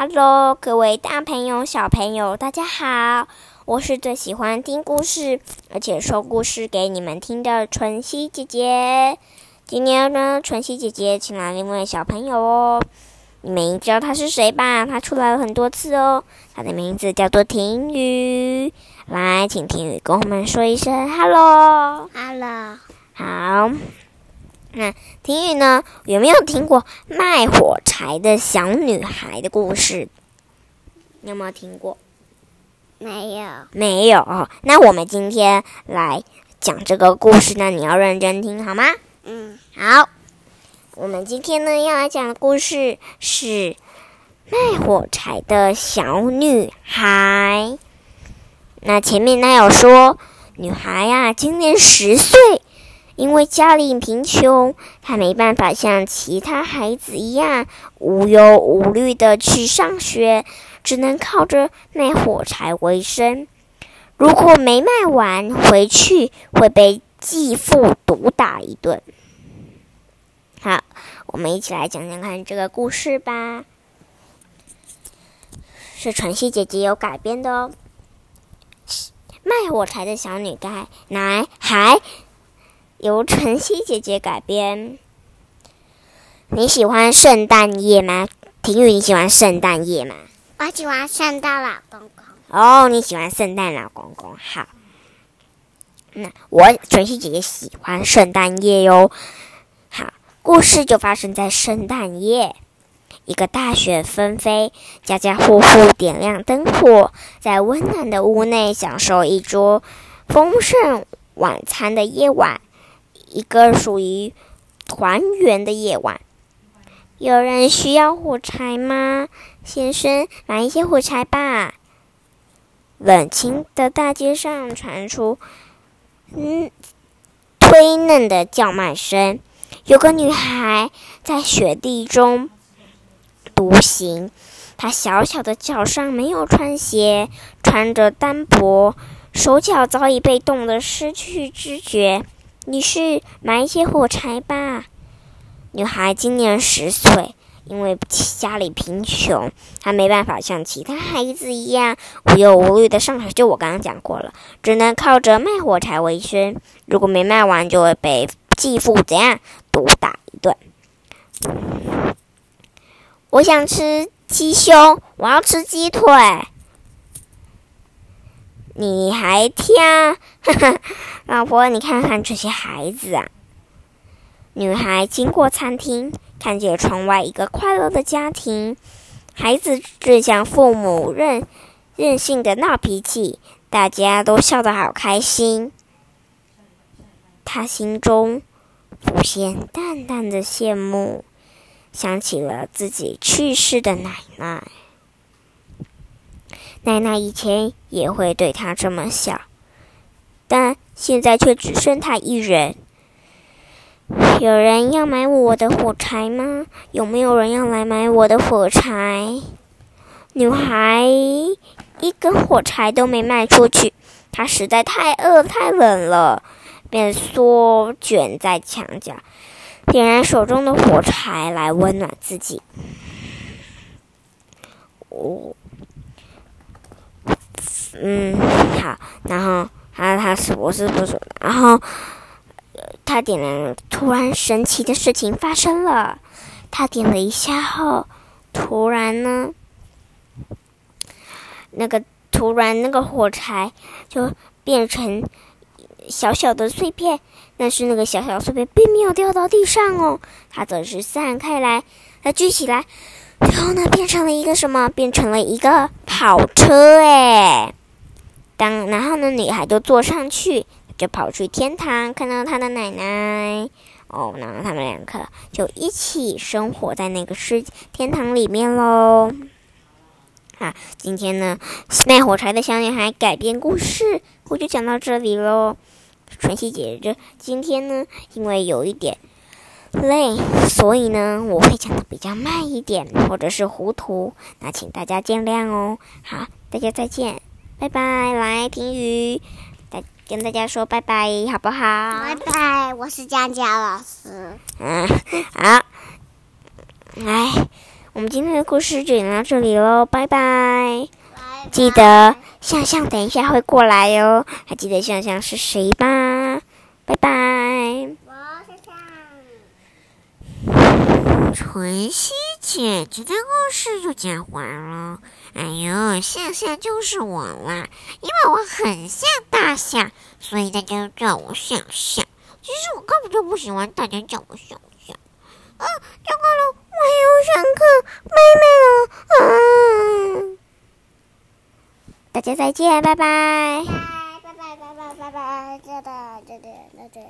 Hello，各位大朋友、小朋友，大家好！我是最喜欢听故事，而且说故事给你们听的晨曦姐姐。今天呢，晨曦姐姐请来了一位小朋友哦，你们知道他是谁吧？他出来了很多次哦，他的名字叫做婷雨。来，请婷雨跟我们说一声 Hello，Hello，好。那婷雨呢？有没有听过卖火柴的小女孩的故事？你有没有听过？没有，没有哦。那我们今天来讲这个故事呢，你要认真听好吗？嗯，好。我们今天呢要来讲的故事是卖火柴的小女孩。那前面那有说，女孩呀，今年十岁。因为家里贫穷，他没办法像其他孩子一样无忧无虑的去上学，只能靠着卖火柴为生。如果没卖完，回去会被继父毒打一顿。好，我们一起来讲讲看这个故事吧。是晨曦姐姐有改编的哦。卖火柴的小女孩。由晨曦姐姐改编。你喜欢圣诞夜吗？婷雨，你喜欢圣诞夜吗？我喜欢圣诞老公公。哦，你喜欢圣诞老公公，好。那我晨曦姐姐喜欢圣诞夜哟。好，故事就发生在圣诞夜。一个大雪纷飞，家家户户点亮灯火，在温暖的屋内享受一桌丰盛晚餐的夜晚。一个属于团圆的夜晚，有人需要火柴吗？先生，买一些火柴吧。冷清的大街上传出嗯推嫩的叫卖声。有个女孩在雪地中独行，她小小的脚上没有穿鞋，穿着单薄，手脚早已被冻得失去知觉。女士，买一些火柴吧。女孩今年十岁，因为家里贫穷，她没办法像其他孩子一样无忧无虑的上学。就我刚刚讲过了，只能靠着卖火柴为生。如果没卖完，就会被继父怎样毒打一顿。我想吃鸡胸，我要吃鸡腿。你还挑？老婆，你看看这些孩子啊！女孩经过餐厅，看见窗外一个快乐的家庭，孩子正向父母任任性的闹脾气，大家都笑得好开心。她心中浮现淡淡的羡慕，想起了自己去世的奶奶。奶奶以前也会对他这么笑，但现在却只剩他一人。有人要买我的火柴吗？有没有人要来买我的火柴？女孩一根火柴都没卖出去，她实在太饿太冷了，便缩卷在墙角，点燃手中的火柴来温暖自己。哦。嗯，好，然后他他是我是不说，然后他点了，突然神奇的事情发生了，他点了一下后，突然呢，那个突然那个火柴就变成小小的碎片，但是那个小小碎片并没有掉到地上哦，它则是散开来，它聚起来，然后呢变成了一个什么？变成了一个跑车哎。当然后呢，女孩就坐上去，就跑去天堂，看到她的奶奶。哦，然后他们两个就一起生活在那个世天堂里面喽。啊，今天呢，卖火柴的小女孩改编故事，我就讲到这里喽。晨曦姐姐，今天呢，因为有一点累，所以呢，我会讲的比较慢一点，或者是糊涂，那请大家见谅哦。好，大家再见。拜拜，来听雨，大跟大家说拜拜，好不好？拜拜，我是佳佳老师。嗯，好，来。我们今天的故事就讲到这里喽，拜拜。拜记得向向等一下会过来哟，还记得向向是谁吧？拜拜。我想想。晨曦姐姐的故事就讲完了。哎呦，向向就是我啦，因为我很像大象，所以大家都叫我向向。其实我根本就不喜欢大家叫我向向。啊，糟糕了，我还要上课，妹妹了。嗯。大家再见，拜拜。